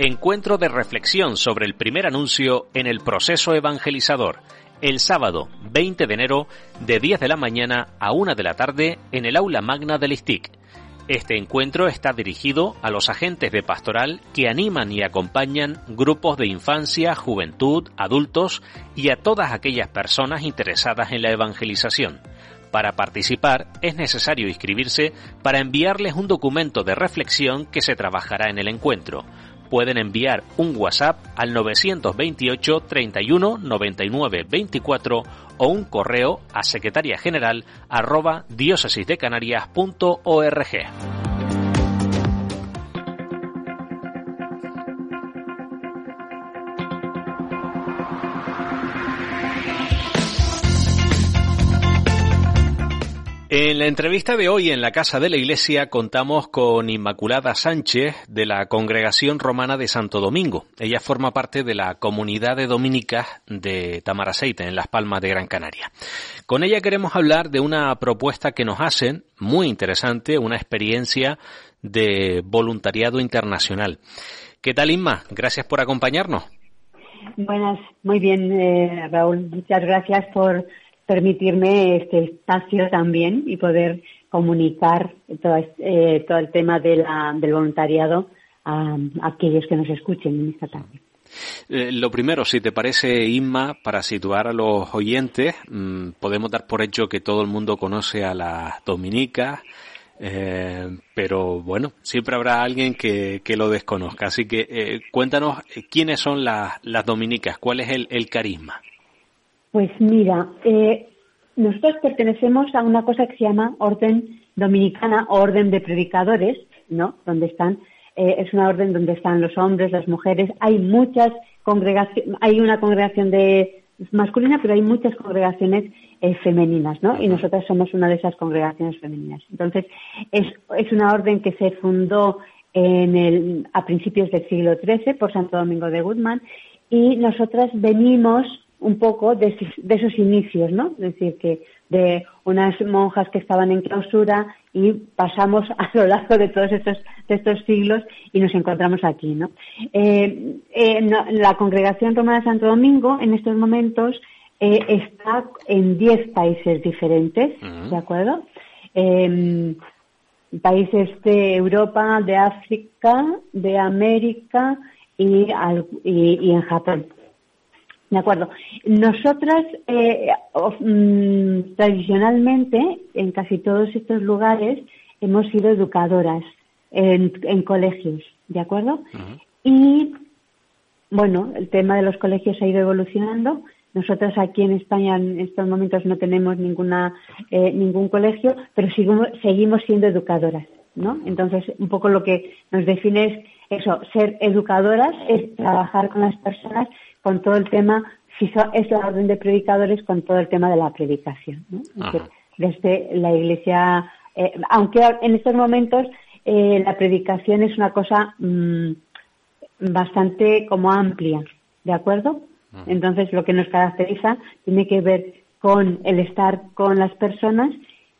Encuentro de reflexión sobre el primer anuncio en el proceso evangelizador. El sábado 20 de enero de 10 de la mañana a 1 de la tarde en el aula magna del ISTIC. Este encuentro está dirigido a los agentes de pastoral que animan y acompañan grupos de infancia, juventud, adultos y a todas aquellas personas interesadas en la evangelización. Para participar es necesario inscribirse para enviarles un documento de reflexión que se trabajará en el encuentro. Pueden enviar un WhatsApp al 928 31 99 24 o un correo a secretaria general arroba diócesisdecanarias.org. En la entrevista de hoy en la Casa de la Iglesia contamos con Inmaculada Sánchez de la Congregación Romana de Santo Domingo. Ella forma parte de la comunidad de dominicas de Tamaraceite en Las Palmas de Gran Canaria. Con ella queremos hablar de una propuesta que nos hacen, muy interesante, una experiencia de voluntariado internacional. ¿Qué tal Inma? Gracias por acompañarnos. Buenas, muy bien eh, Raúl. Muchas gracias por permitirme este espacio también y poder comunicar todo, eh, todo el tema de la, del voluntariado a, aquellos que nos escuchen en esta tarde. Eh, lo primero, si te parece, Inma, para situar a los oyentes, mm, podemos dar por hecho que todo el mundo conoce a las dominicas, eh, pero bueno, siempre habrá alguien que, lo desconozca. Así que cuéntanos quiénes son las, dominicas, cuál es el carisma. Pues mira, eh, nosotros pertenecemos a una cosa que se llama Orden Dominicana o Orden de Predicadores, ¿no? Donde están, eh, es una orden donde están los hombres, las mujeres. Hay muchas congregaciones, hay una congregación de masculina, pero hay muchas congregaciones eh, femeninas, ¿no? Y nosotras somos una de esas congregaciones femeninas. Entonces, es, es una orden que se fundó en el, a principios del siglo XIII por Santo Domingo de Guzmán y nosotras venimos un poco de, esos inicios, ¿no? Es decir, que de unas monjas que estaban en clausura y pasamos a lo largo de todos estos, de estos siglos y nos encontramos aquí, ¿no? Eh, eh, la Congregación Romana de Santo Domingo en estos momentos eh, está en 10 países diferentes, ¿de acuerdo? Em, países de Europa, de África, de América y, y en Japón. De acuerdo. Nosotras, eh, mm, tradicionalmente, en casi todos estos lugares, hemos sido educadoras en, colegios, ¿de acuerdo? Y, bueno, el tema de los colegios ha ido evolucionando. Nosotras aquí en España en estos momentos no tenemos ninguna, eh, ningún colegio, pero seguimos, seguimos siendo educadoras, ¿no? Entonces, un poco lo que nos define es eso, ser educadoras, es trabajar con las personas con todo el tema, si es la orden de predicadores, con todo el tema de la predicación. Desde la Iglesia, eh, aunque en estos momentos eh, la predicación es una cosa mm, bastante como amplia, ¿de acuerdo? Entonces lo que nos caracteriza tiene que ver con el estar con las personas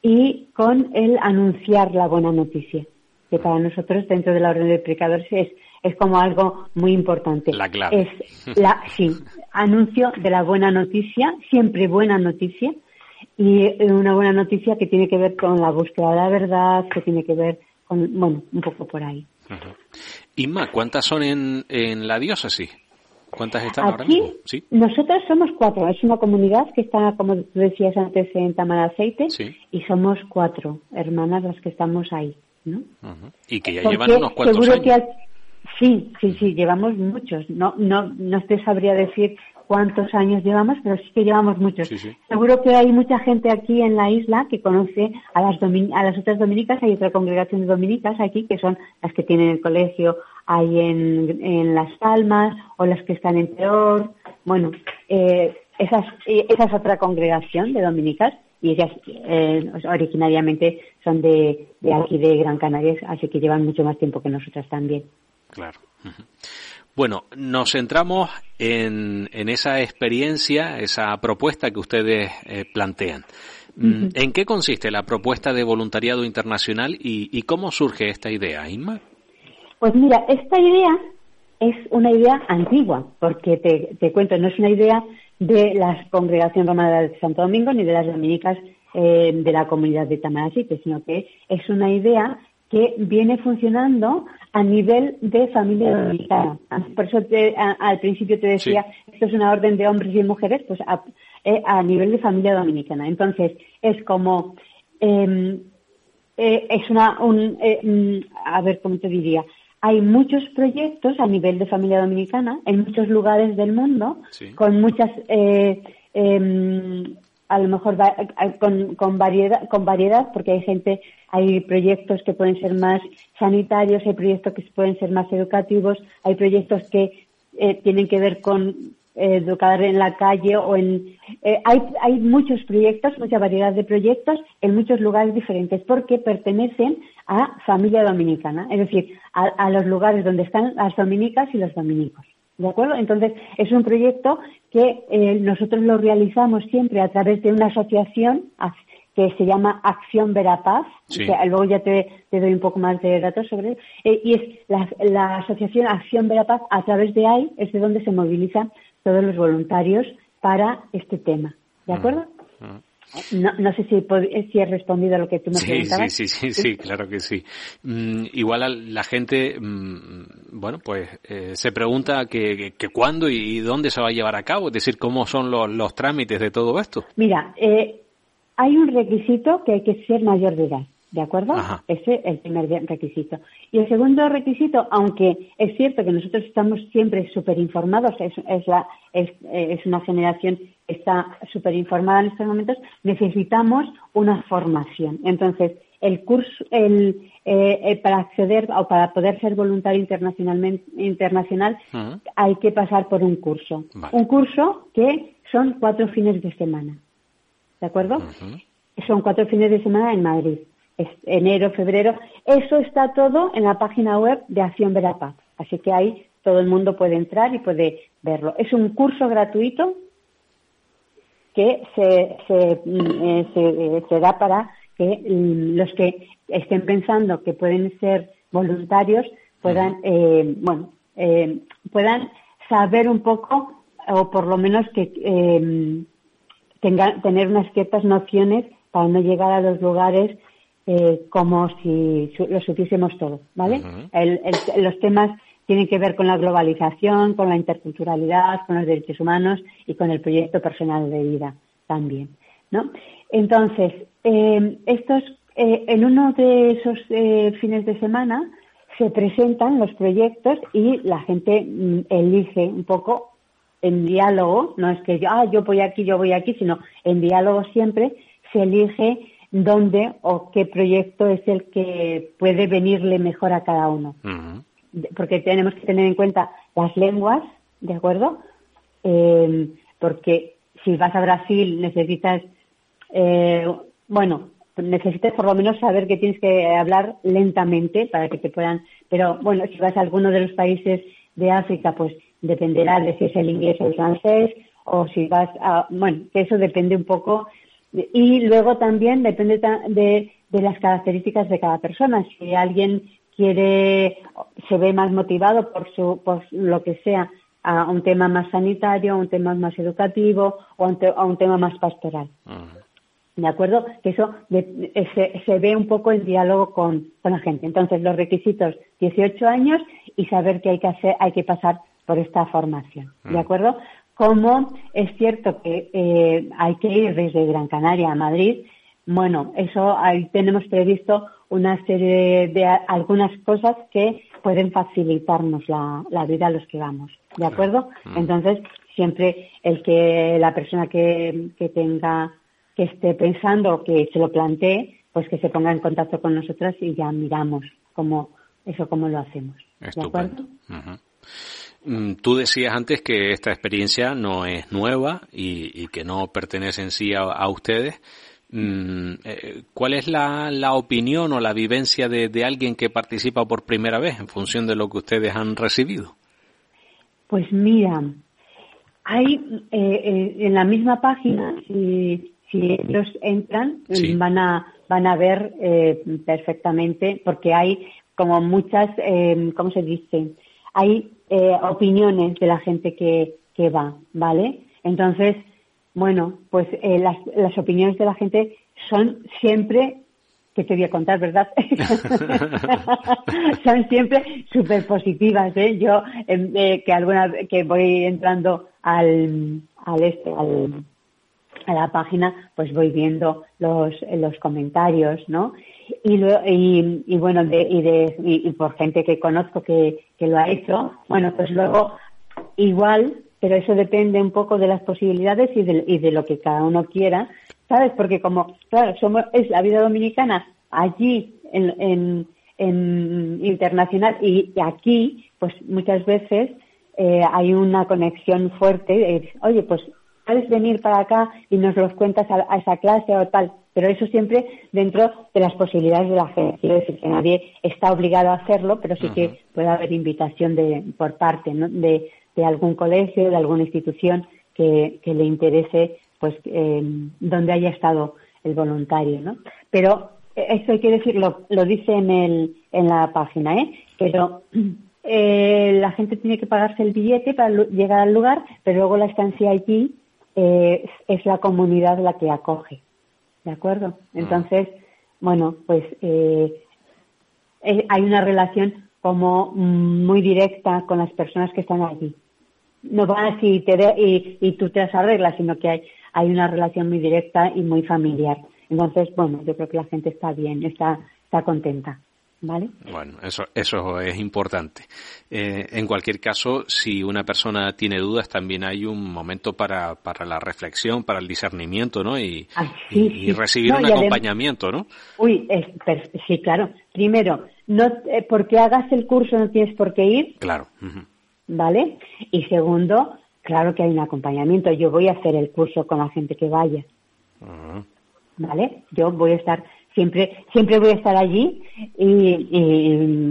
y con el anunciar la buena noticia, que para nosotros dentro de la orden de predicadores es es como algo muy importante. La clave. Es la, sí, anuncio de la buena noticia, siempre buena noticia, y una buena noticia que tiene que ver con la búsqueda de la verdad, que tiene que ver con, bueno, un poco por ahí. Inma, ¿cuántas son en, en la diócesis? ¿Cuántas están ahora mismo? ¿Sí? Nosotras somos cuatro. Es una comunidad que está, como tú decías antes, en Tamaraceite. y somos cuatro hermanas las que estamos ahí. ¿no? Y que ya llevan unos cuantos años. Que Sí, sí, sí, llevamos muchos. No, no, no te sabría decir cuántos años llevamos, pero sí que llevamos muchos. Seguro que hay mucha gente aquí en la isla que conoce a las, a las otras dominicas. Hay otra congregación de dominicas aquí que son las que tienen el colegio ahí en, en Las Palmas o las que están en Peor. Bueno, eh, esa es otra congregación de dominicas y ellas eh, originariamente son de, de aquí de Gran Canaria, así que llevan mucho más tiempo que nosotras también. Claro. Bueno, nos centramos en, en, esa experiencia, esa propuesta que ustedes eh, plantean. Mm, ¿En qué consiste la propuesta de voluntariado internacional y, cómo surge esta idea, Inma? Pues mira, esta idea es una idea antigua, porque te, te cuento, no es una idea de la Congregación Romana de Santo Domingo ni de las dominicas eh, de la comunidad de Tamarasite, sino que es una idea que viene funcionando a nivel de familia dominicana. Por eso al principio te decía, esto es una orden de hombres y mujeres, pues a, eh, nivel de familia dominicana. Entonces, es como, em, eh, es una, un, mm, a ver cómo te diría, hay muchos proyectos a nivel de familia dominicana en muchos lugares del mundo con muchas eh, em, a lo mejor con, con, variedad con variedad porque hay gente hay proyectos que pueden ser más sanitarios hay proyectos que pueden ser más educativos hay proyectos que eh, tienen que ver con educar en la calle o en eh, hay, hay muchos proyectos, mucha variedad de proyectos en muchos lugares diferentes porque pertenecen a familia dominicana, es decir, a, los lugares donde están las dominicas y los dominicos. ¿De acuerdo? Entonces, es un proyecto que eh, nosotros lo realizamos siempre a través de una asociación que se llama Acción Verapaz. luego ya te, doy un poco más de datos sobre él. Eh, y es la, la, asociación Acción Verapaz, a través de ahí es de donde se movilizan todos los voluntarios para este tema. ¿De acuerdo? No, no, sé si, si he respondido a lo que tú me sí, preguntabas. Sí, sí, sí, sí, claro que sí. Mm, igual la gente, mm, bueno, pues eh, se pregunta que, que, cuándo y dónde se va a llevar a cabo, es decir, cómo son los, los trámites de todo esto. Mira, eh, hay un requisito que hay que ser mayor de edad. ¿De acuerdo? Ese es el primer requisito. Y el segundo requisito, aunque es cierto que nosotros estamos siempre súper informados, es, es, una generación que está súper informada en estos momentos, necesitamos una formación. Entonces, el curso, el, eh, eh, para acceder o para poder ser voluntario internacionalmente, internacional, hay que pasar por un curso. Un curso que son cuatro fines de semana. ¿De acuerdo? Son cuatro fines de semana en Madrid enero, febrero. Eso está todo en la página web de Acción Verapaz. Así que ahí todo el mundo puede entrar y puede verlo. Es un curso gratuito que se, se, mm, eh, eh, se, da para que mm, los que estén pensando que pueden ser voluntarios puedan, eh, bueno, puedan saber un poco o por lo menos que tengan, tener unas ciertas nociones para no llegar a los lugares eh, como si lo supiésemos todo, ¿vale? los temas tienen que ver con la globalización, con la interculturalidad, con los derechos humanos y con el proyecto personal de vida también, ¿no? Entonces, eh, estos, eh, en uno de esos fines de semana se presentan los proyectos y la gente mm, elige un poco en diálogo, no es que yo, ah, yo voy aquí, yo voy aquí, sino en diálogo siempre se elige dónde o qué proyecto es el que puede venirle mejor a cada uno. Porque tenemos que tener en cuenta las lenguas, ¿de acuerdo? Eh, porque si vas a Brasil necesitas, eh, bueno, necesitas por lo menos saber que tienes que hablar lentamente para que te puedan, pero bueno, si vas a alguno de los países de África, pues dependerá de si es el inglés o el francés, o si vas a, bueno, que eso depende un poco y luego también depende de, de las características de cada persona. Si alguien quiere, se ve más motivado por, su, por lo que sea, a un tema más sanitario, a un tema más educativo o a un, tema más pastoral. ¿De acuerdo? Que eso se, se, ve un poco en diálogo con, con, la gente. Entonces, los requisitos, 18 años y saber que hay que hacer, hay que pasar por esta formación. ¿De acuerdo? Como es cierto que eh, hay que ir desde Gran Canaria a Madrid. Bueno, eso ahí tenemos previsto una serie de, algunas cosas que pueden facilitarnos la, vida a los que vamos, ¿de acuerdo? Mm. Entonces, siempre el que la persona que, que tenga, que esté pensando, que se lo plantee, pues que se ponga en contacto con nosotras y ya miramos cómo, eso cómo lo hacemos. ¿De acuerdo? Tú decías antes que esta experiencia no es nueva y, que no pertenece en sí a, ustedes. Mm, eh, ¿Cuál es la, opinión o la vivencia de, alguien que participa por primera vez en función de lo que ustedes han recibido? Pues mira, hay eh, eh, en la misma página, si, ellos entran, van a van a ver perfectamente, porque hay como muchas, ¿cómo se dice? Hay eh, opiniones de la gente que, que va, ¿vale? Entonces, bueno, pues eh, las, las opiniones de la gente son siempre que te voy a contar, ¿verdad? Son siempre súper positivas, ¿eh? Yo, em, eh, que alguna que voy entrando al, al este, al, a la página, pues voy viendo los, los comentarios, ¿no? Y, y, y bueno, de, y, de, y, por gente que conozco que, que lo ha hecho, bueno, pues luego igual, pero eso depende un poco de las posibilidades y de, y de lo que cada uno quiera, ¿sabes? Porque como, claro, somos, es la vida dominicana allí en, en, en internacional y aquí, pues muchas veces eh, hay una conexión fuerte. oye, pues puedes venir para acá y nos los cuentas a, esa clase o tal, pero eso siempre dentro de las posibilidades de la gente. Quiero decir que nadie está obligado a hacerlo, pero sí que puede haber invitación de, por parte de, de algún colegio, de alguna institución que, que le interese, pues, eh, donde haya estado el voluntario, ¿no? Pero eso hay que decirlo, lo dice en, el, en la página, ¿eh? Pero eh, la gente tiene que pagarse el billete para llegar al lugar, pero luego la estancia allí eh, es la comunidad la que acoge. ¿De acuerdo? Mm. Entonces, bueno, pues eh, eh, hay una relación como muy directa con las personas que están allí. No van y, te y, y tú te las arreglas, sino que hay, hay una relación muy directa y muy familiar. Entonces, bueno, yo creo que la gente está bien, está, está contenta. ¿Vale? Bueno, eso, eso es importante. Eh, en cualquier caso, si una persona tiene dudas, también hay un momento para, para la reflexión, para el discernimiento, ¿no? Y, y, recibir un acompañamiento, ¿no? Uy, sí, claro. Primero, no, eh, porque hagas el curso no tienes por qué ir. Claro. ¿Vale? Y segundo, claro que hay un acompañamiento. Yo voy a hacer el curso con la gente que vaya. ¿Vale? Yo voy a estar siempre siempre voy a estar allí y,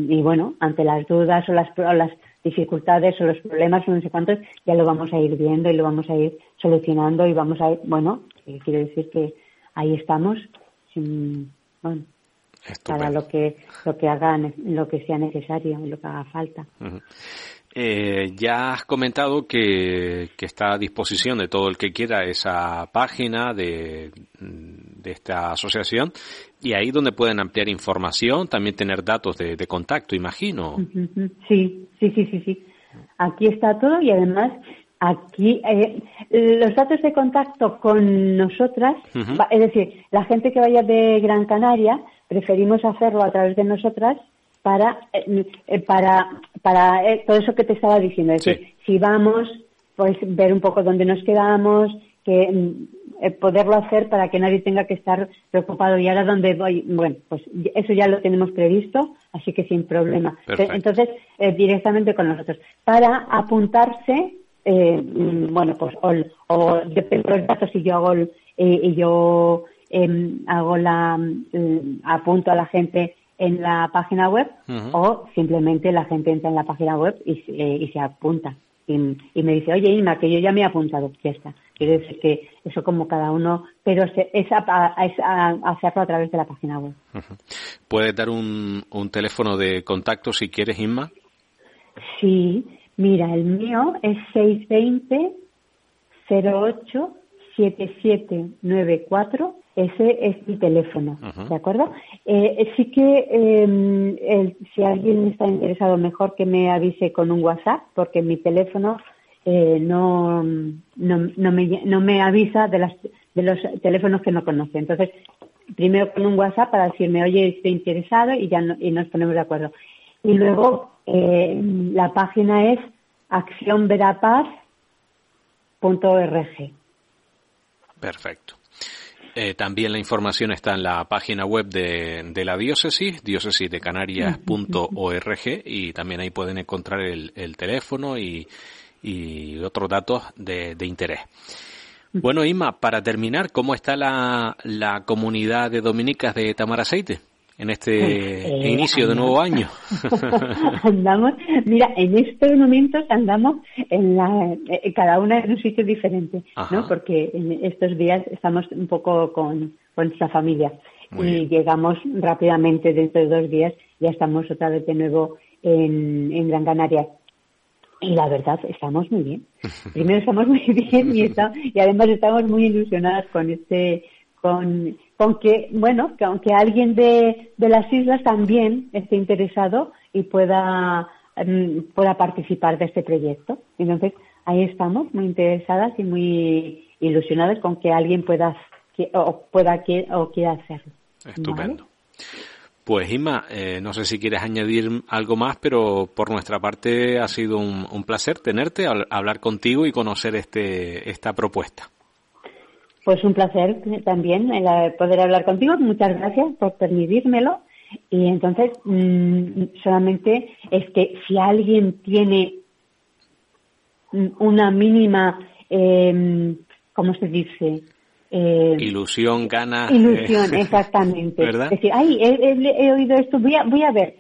y, bueno, ante las dudas o las, las dificultades o los problemas o no sé cuántos, ya lo vamos a ir viendo y lo vamos a ir solucionando y vamos a ir, bueno, quiero decir que ahí estamos, sin, bueno, para lo que lo que hagan, lo que sea necesario, lo que haga falta. Eh, ya has comentado que, que, está a disposición de todo el que quiera esa página de, de esta asociación y ahí donde pueden ampliar información, también tener datos de, contacto, imagino. Sí, sí, sí, sí, sí. Aquí está todo y además aquí eh, los datos de contacto con nosotras, es decir, la gente que vaya de Gran Canaria, preferimos hacerlo a través de nosotras para eh, eh, para para todo eso que te estaba diciendo, es decir, si vamos, pues ver un poco dónde nos quedamos, que mm, poderlo hacer para que nadie tenga que estar preocupado. Y ahora dónde voy bueno pues eso ya lo tenemos previsto así que sin problema. Entonces eh, directamente con nosotros. Para apuntarse eh, mm, bueno pues o, o depende de los datos si yo hago eh, y yo em, hago la mm, apunto a la gente en la página web o simplemente la gente entra en la página web y, y se apunta. Y, me dice, oye Inma, que yo ya me he apuntado, ya está. Quiere decir que eso como cada uno, pero es, hacerlo a través de la página web. ¿Puedes dar un, un teléfono de contacto si quieres, Inma? Sí, mira, el mío es 620 08 7794 ese es mi teléfono, ¿de acuerdo? Eh, sí que eh, si alguien está interesado, mejor que me avise con un WhatsApp, porque mi teléfono eh, no, no, no, me, no me avisa de, las, de los teléfonos que no conoce. Entonces, primero con un WhatsApp para decirme, oye, estoy interesado y ya y nos ponemos de acuerdo. Y luego eh, la página es accionverapaz.org. Perfecto. Eh, también la información está en la página web de, de la diócesis, diócesisdecanarias.org y también ahí pueden encontrar el, el teléfono y, y, otros datos de, de interés. Bueno, Ima, para terminar, ¿cómo está la, la comunidad de dominicas de Tamaraceite? en este eh, inicio de nuevo año? andamos, mira, en estos momentos andamos en la, eh, cada una en un sitio diferente, ¿no? Porque en estos días estamos un poco con, con nuestra familia y llegamos rápidamente dentro de dos días, ya estamos otra vez de nuevo en, en Gran Canaria. Y la verdad, estamos muy bien. Primero estamos muy bien y, y además estamos muy ilusionadas con este, con, con que, bueno, que aunque alguien de, de las islas también esté interesado y pueda, mm, pueda participar de este proyecto. Entonces, ahí estamos, muy interesadas y muy ilusionadas con que alguien pueda, o pueda o quiera hacerlo. Estupendo. Pues Isma, eh, no sé si quieres añadir algo más, pero por nuestra parte ha sido un, placer tenerte, hablar contigo y conocer este, esta propuesta. Pues un placer también poder hablar contigo. Muchas gracias por permitírmelo. Y entonces, mm, solamente es que si alguien tiene una mínima, eh, ¿cómo se dice? Eh, ilusión, gana. Ilusión, eh, exactamente. ¿verdad? Es decir, ay, he, oído esto, voy a, voy a ver.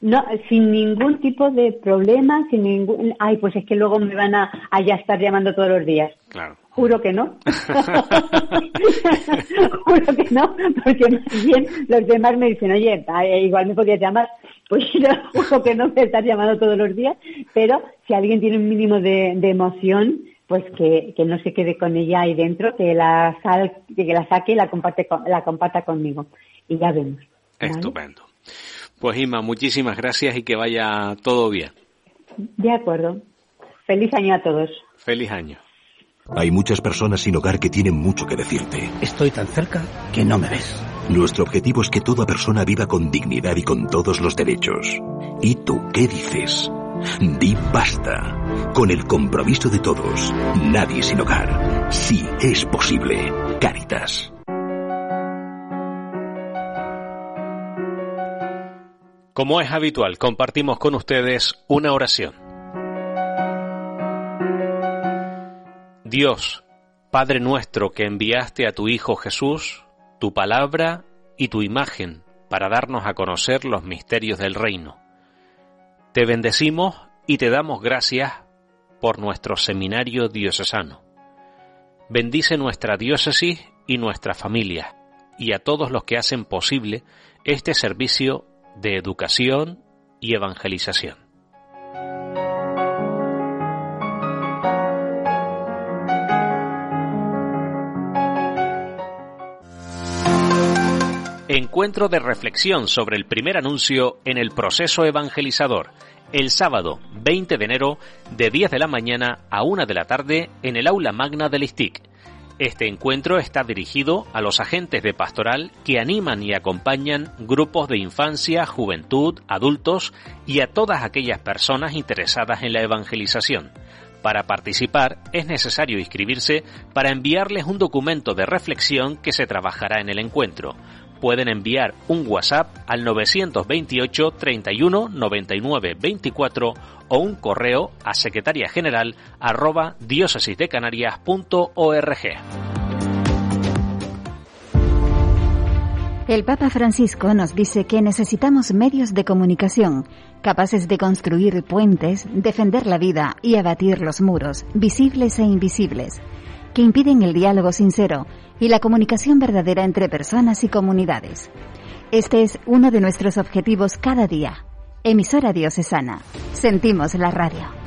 No, sin ningún tipo de problema, sin ningún. Ay, pues es que luego me van a, a ya estar llamando todos los días. Claro. Juro que no. Juro que no, porque más bien los demás me dicen, oye, igual me podías llamar. Pues juro que no me estás llamando todos los días, pero si alguien tiene un mínimo de, de emoción, pues que, que, no se quede con ella ahí dentro, que la, sal, que la saque y la, comparte la comparta conmigo. Y ya vemos. Estupendo. Pues Ima, muchísimas gracias y que vaya todo bien. De acuerdo. Feliz año a todos. Feliz año. Hay muchas personas sin hogar que tienen mucho que decirte. Estoy tan cerca que no me ves. Nuestro objetivo es que toda persona viva con dignidad y con todos los derechos. ¿Y tú qué dices? Di basta. Con el compromiso de todos. Nadie sin hogar. Sí es posible. Caritas. Como es habitual, compartimos con ustedes una oración. Dios, Padre nuestro que enviaste a tu Hijo Jesús, tu palabra y tu imagen para darnos a conocer los misterios del reino. Te bendecimos y te damos gracias por nuestro seminario diocesano. Bendice nuestra diócesis y nuestra familia y a todos los que hacen posible este servicio de educación y evangelización. Encuentro de reflexión sobre el primer anuncio en el proceso evangelizador, el sábado 20 de enero de 10 de la mañana a 1 de la tarde en el aula magna del ISTIC. Este encuentro está dirigido a los agentes de pastoral que animan y acompañan grupos de infancia, juventud, adultos y a todas aquellas personas interesadas en la evangelización. Para participar es necesario inscribirse para enviarles un documento de reflexión que se trabajará en el encuentro pueden enviar un WhatsApp al 928 31 99 24 o un correo a secretaria general. El Papa Francisco nos dice que necesitamos medios de comunicación capaces de construir puentes, defender la vida y abatir los muros, visibles e invisibles, que impiden el diálogo sincero y la comunicación verdadera entre personas y comunidades. Este es uno de nuestros objetivos cada día. Emisora Diocesana. Sentimos la radio.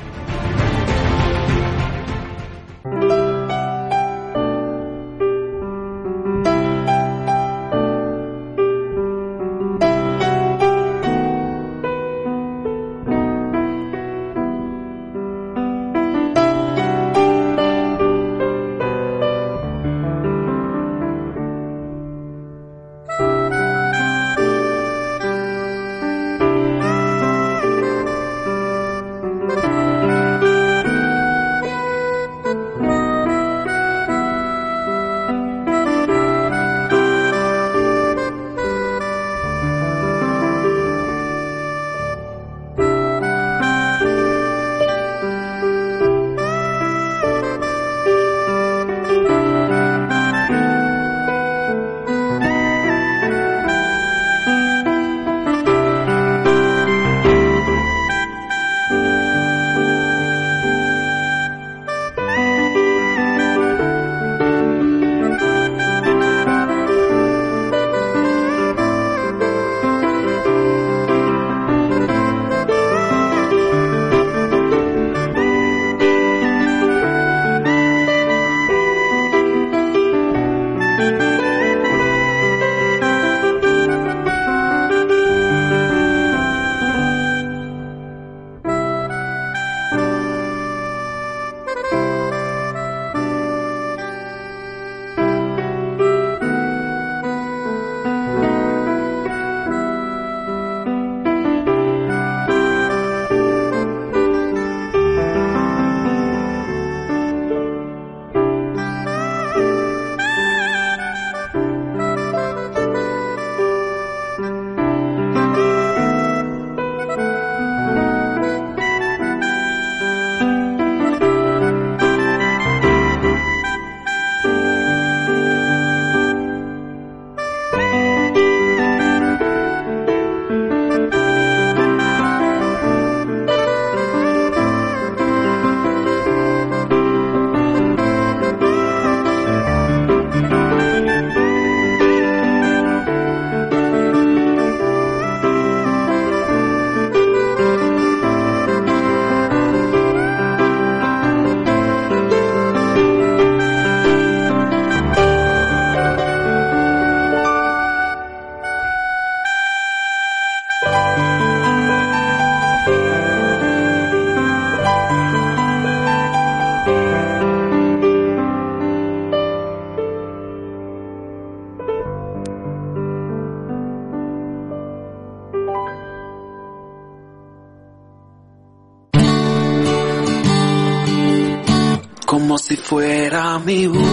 Como si fuera mi último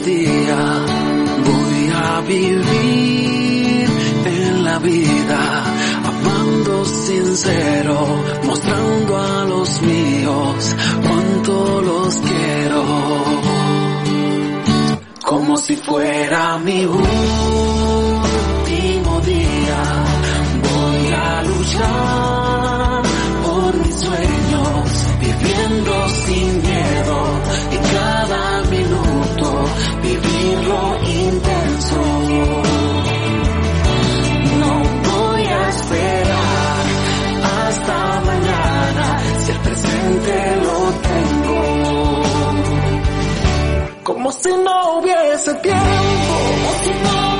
día. Voy a vivir en la vida, amando sincero, mostrando a los míos cuánto los quiero. Como si fuera mi último día, voy a luchar no hubiese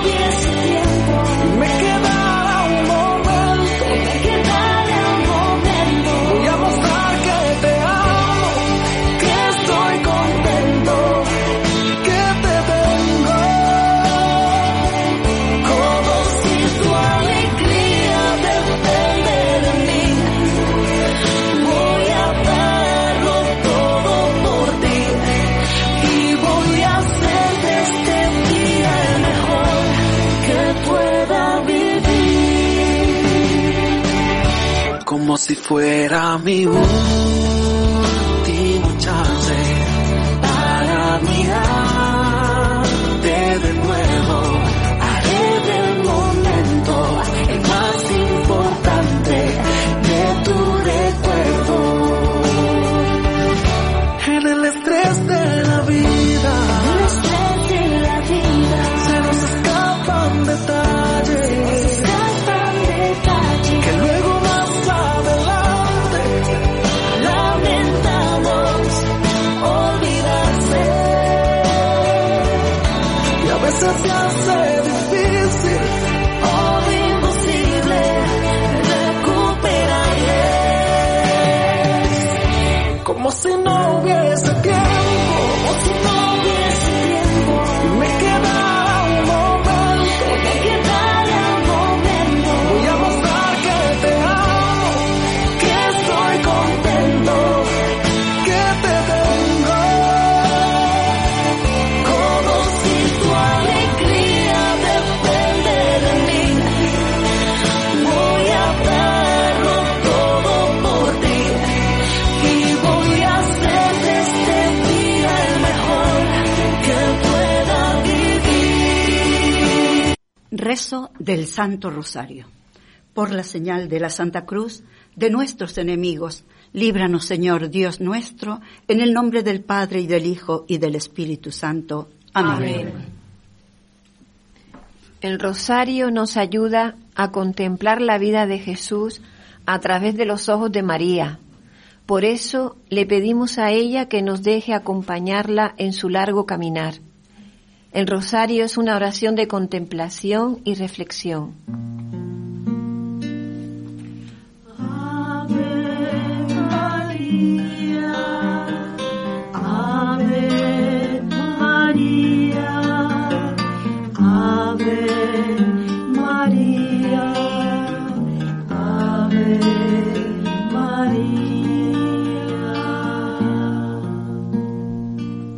Como si fuera mi último del Santo Rosario. Por la señal de la Santa Cruz de nuestros enemigos, líbranos Señor Dios nuestro, en el nombre del Padre y del Hijo y del Espíritu Santo. Amén. El rosario nos ayuda a contemplar la vida de Jesús a través de los ojos de María. Por eso le pedimos a ella que nos deje acompañarla en su largo caminar. El rosario es una oración de contemplación y reflexión. María, Ave María, Ave María.